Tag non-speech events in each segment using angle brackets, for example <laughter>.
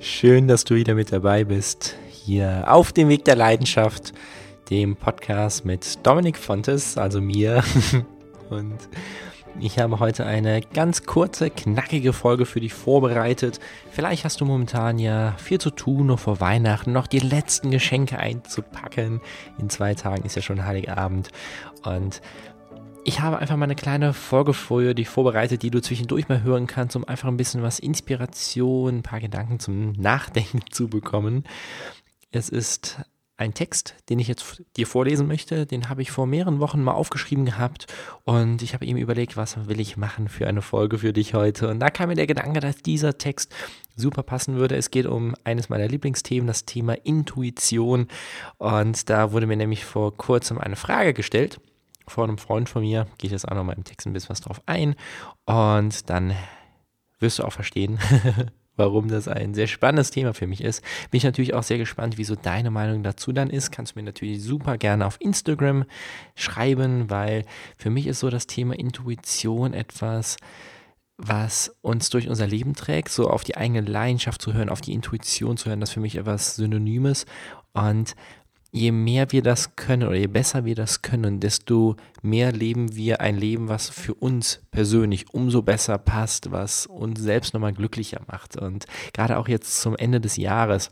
Schön, dass du wieder mit dabei bist. Hier auf dem Weg der Leidenschaft, dem Podcast mit Dominik Fontes, also mir. <laughs> Und ich habe heute eine ganz kurze, knackige Folge für dich vorbereitet. Vielleicht hast du momentan ja viel zu tun, nur vor Weihnachten noch die letzten Geschenke einzupacken. In zwei Tagen ist ja schon Heiligabend. Und ich habe einfach mal eine kleine Folge für dich vorbereitet, die du zwischendurch mal hören kannst, um einfach ein bisschen was Inspiration, ein paar Gedanken zum Nachdenken zu bekommen. Es ist ein Text, den ich jetzt dir vorlesen möchte. Den habe ich vor mehreren Wochen mal aufgeschrieben gehabt und ich habe eben überlegt, was will ich machen für eine Folge für dich heute. Und da kam mir der Gedanke, dass dieser Text super passen würde. Es geht um eines meiner Lieblingsthemen, das Thema Intuition. Und da wurde mir nämlich vor kurzem eine Frage gestellt von einem Freund von mir. Gehe ich jetzt auch nochmal im Text ein bisschen was drauf ein. Und dann wirst du auch verstehen, <laughs> warum das ein sehr spannendes Thema für mich ist. Bin ich natürlich auch sehr gespannt, wieso deine Meinung dazu dann ist. Kannst du mir natürlich super gerne auf Instagram schreiben, weil für mich ist so das Thema Intuition etwas, was uns durch unser Leben trägt, so auf die eigene Leidenschaft zu hören, auf die Intuition zu hören, das ist für mich etwas Synonymes. Und je mehr wir das können oder je besser wir das können, desto mehr leben wir ein Leben, was für uns persönlich umso besser passt, was uns selbst nochmal glücklicher macht. Und gerade auch jetzt zum Ende des Jahres,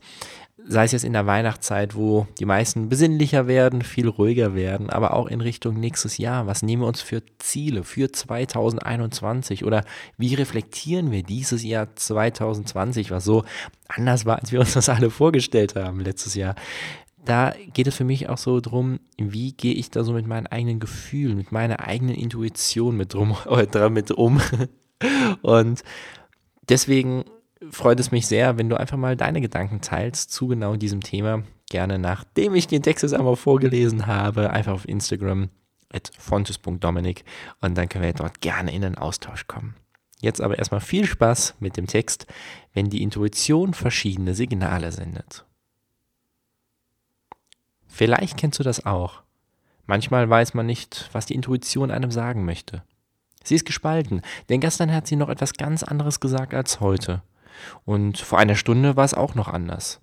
sei es jetzt in der Weihnachtszeit, wo die meisten besinnlicher werden, viel ruhiger werden, aber auch in Richtung nächstes Jahr. Was nehmen wir uns für Ziele für 2021 oder wie reflektieren wir dieses Jahr 2020, was so anders war, als wir uns das alle vorgestellt haben letztes Jahr? Da geht es für mich auch so drum, wie gehe ich da so mit meinen eigenen Gefühlen, mit meiner eigenen Intuition mit drum <laughs> oder mit um. <laughs> Und deswegen freut es mich sehr, wenn du einfach mal deine Gedanken teilst zu genau diesem Thema. Gerne nachdem ich den Text jetzt einmal vorgelesen habe, einfach auf Instagram at fontes.dominik und dann können wir dort gerne in den Austausch kommen. Jetzt aber erstmal viel Spaß mit dem Text, wenn die Intuition verschiedene Signale sendet. Vielleicht kennst du das auch. Manchmal weiß man nicht, was die Intuition einem sagen möchte. Sie ist gespalten, denn gestern hat sie noch etwas ganz anderes gesagt als heute. Und vor einer Stunde war es auch noch anders.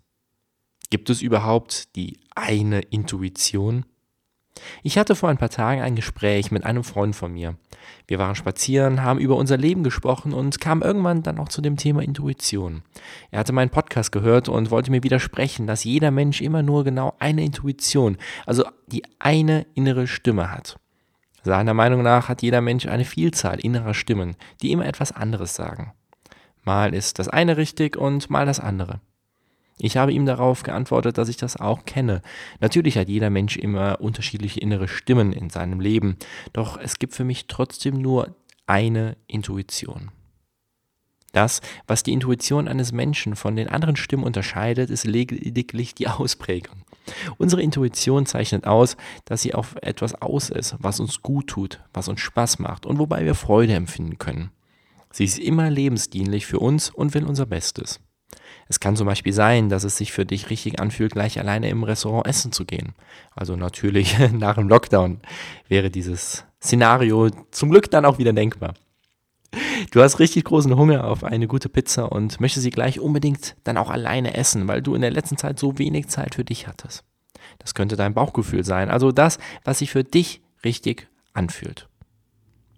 Gibt es überhaupt die eine Intuition? Ich hatte vor ein paar Tagen ein Gespräch mit einem Freund von mir. Wir waren spazieren, haben über unser Leben gesprochen und kamen irgendwann dann auch zu dem Thema Intuition. Er hatte meinen Podcast gehört und wollte mir widersprechen, dass jeder Mensch immer nur genau eine Intuition, also die eine innere Stimme hat. Seiner Meinung nach hat jeder Mensch eine Vielzahl innerer Stimmen, die immer etwas anderes sagen. Mal ist das eine richtig und mal das andere. Ich habe ihm darauf geantwortet, dass ich das auch kenne. Natürlich hat jeder Mensch immer unterschiedliche innere Stimmen in seinem Leben, doch es gibt für mich trotzdem nur eine Intuition. Das, was die Intuition eines Menschen von den anderen Stimmen unterscheidet, ist lediglich die Ausprägung. Unsere Intuition zeichnet aus, dass sie auf etwas aus ist, was uns gut tut, was uns Spaß macht und wobei wir Freude empfinden können. Sie ist immer lebensdienlich für uns und will unser Bestes. Es kann zum Beispiel sein, dass es sich für dich richtig anfühlt, gleich alleine im Restaurant essen zu gehen. Also natürlich <laughs> nach dem Lockdown wäre dieses Szenario zum Glück dann auch wieder denkbar. Du hast richtig großen Hunger auf eine gute Pizza und möchtest sie gleich unbedingt dann auch alleine essen, weil du in der letzten Zeit so wenig Zeit für dich hattest. Das könnte dein Bauchgefühl sein, also das, was sich für dich richtig anfühlt.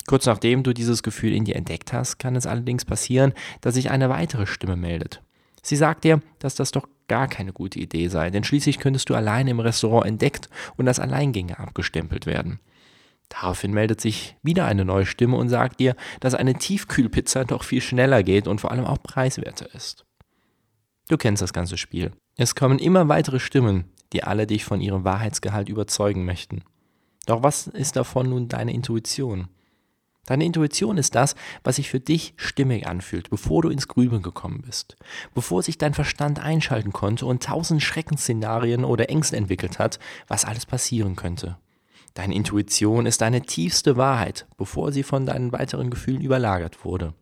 Kurz nachdem du dieses Gefühl in dir entdeckt hast, kann es allerdings passieren, dass sich eine weitere Stimme meldet. Sie sagt dir, dass das doch gar keine gute Idee sei, denn schließlich könntest du alleine im Restaurant entdeckt und als Alleingänger abgestempelt werden. Daraufhin meldet sich wieder eine neue Stimme und sagt dir, dass eine Tiefkühlpizza doch viel schneller geht und vor allem auch preiswerter ist. Du kennst das ganze Spiel. Es kommen immer weitere Stimmen, die alle dich von ihrem Wahrheitsgehalt überzeugen möchten. Doch was ist davon nun deine Intuition? Deine Intuition ist das, was sich für dich stimmig anfühlt, bevor du ins Grübeln gekommen bist, bevor sich dein Verstand einschalten konnte und tausend Schreckensszenarien oder Ängste entwickelt hat, was alles passieren könnte. Deine Intuition ist deine tiefste Wahrheit, bevor sie von deinen weiteren Gefühlen überlagert wurde.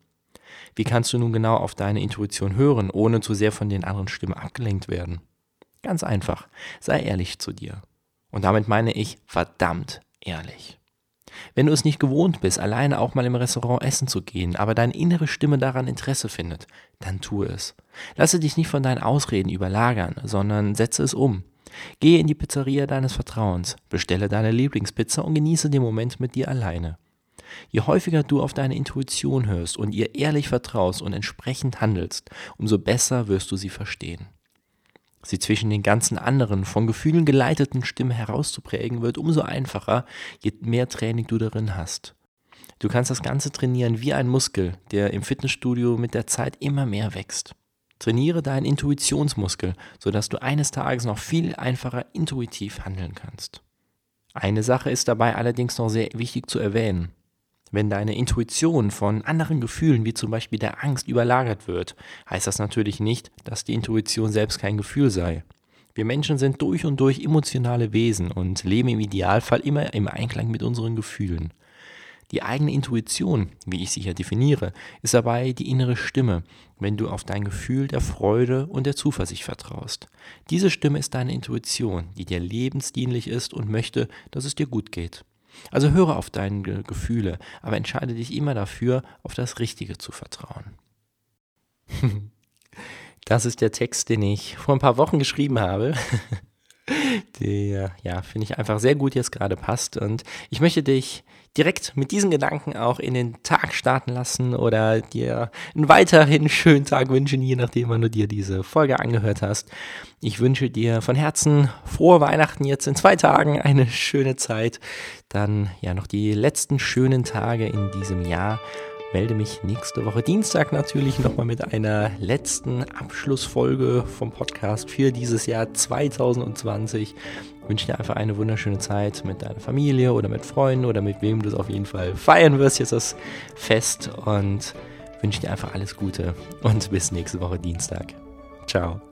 Wie kannst du nun genau auf deine Intuition hören, ohne zu sehr von den anderen Stimmen abgelenkt werden? Ganz einfach, sei ehrlich zu dir. Und damit meine ich verdammt ehrlich. Wenn du es nicht gewohnt bist, alleine auch mal im Restaurant essen zu gehen, aber deine innere Stimme daran Interesse findet, dann tue es. Lasse dich nicht von deinen Ausreden überlagern, sondern setze es um. Gehe in die Pizzeria deines Vertrauens, bestelle deine Lieblingspizza und genieße den Moment mit dir alleine. Je häufiger du auf deine Intuition hörst und ihr ehrlich vertraust und entsprechend handelst, umso besser wirst du sie verstehen. Sie zwischen den ganzen anderen, von Gefühlen geleiteten Stimmen herauszuprägen, wird umso einfacher, je mehr Training du darin hast. Du kannst das Ganze trainieren wie ein Muskel, der im Fitnessstudio mit der Zeit immer mehr wächst. Trainiere deinen Intuitionsmuskel, sodass du eines Tages noch viel einfacher intuitiv handeln kannst. Eine Sache ist dabei allerdings noch sehr wichtig zu erwähnen. Wenn deine Intuition von anderen Gefühlen, wie zum Beispiel der Angst, überlagert wird, heißt das natürlich nicht, dass die Intuition selbst kein Gefühl sei. Wir Menschen sind durch und durch emotionale Wesen und leben im Idealfall immer im Einklang mit unseren Gefühlen. Die eigene Intuition, wie ich sie hier definiere, ist dabei die innere Stimme, wenn du auf dein Gefühl der Freude und der Zuversicht vertraust. Diese Stimme ist deine Intuition, die dir lebensdienlich ist und möchte, dass es dir gut geht. Also höre auf deine Gefühle, aber entscheide dich immer dafür, auf das Richtige zu vertrauen. <laughs> Das ist der Text, den ich vor ein paar Wochen geschrieben habe. <laughs> Der, ja, finde ich einfach sehr gut jetzt gerade passt. Und ich möchte dich direkt mit diesen Gedanken auch in den Tag starten lassen oder dir einen weiterhin schönen Tag wünschen, je nachdem, wann du dir diese Folge angehört hast. Ich wünsche dir von Herzen frohe Weihnachten jetzt in zwei Tagen, eine schöne Zeit, dann ja noch die letzten schönen Tage in diesem Jahr melde mich nächste Woche Dienstag natürlich nochmal mit einer letzten Abschlussfolge vom Podcast für dieses Jahr 2020. Ich wünsche dir einfach eine wunderschöne Zeit mit deiner Familie oder mit Freunden oder mit wem du es auf jeden Fall feiern wirst, jetzt das Fest und wünsche dir einfach alles Gute und bis nächste Woche Dienstag. Ciao.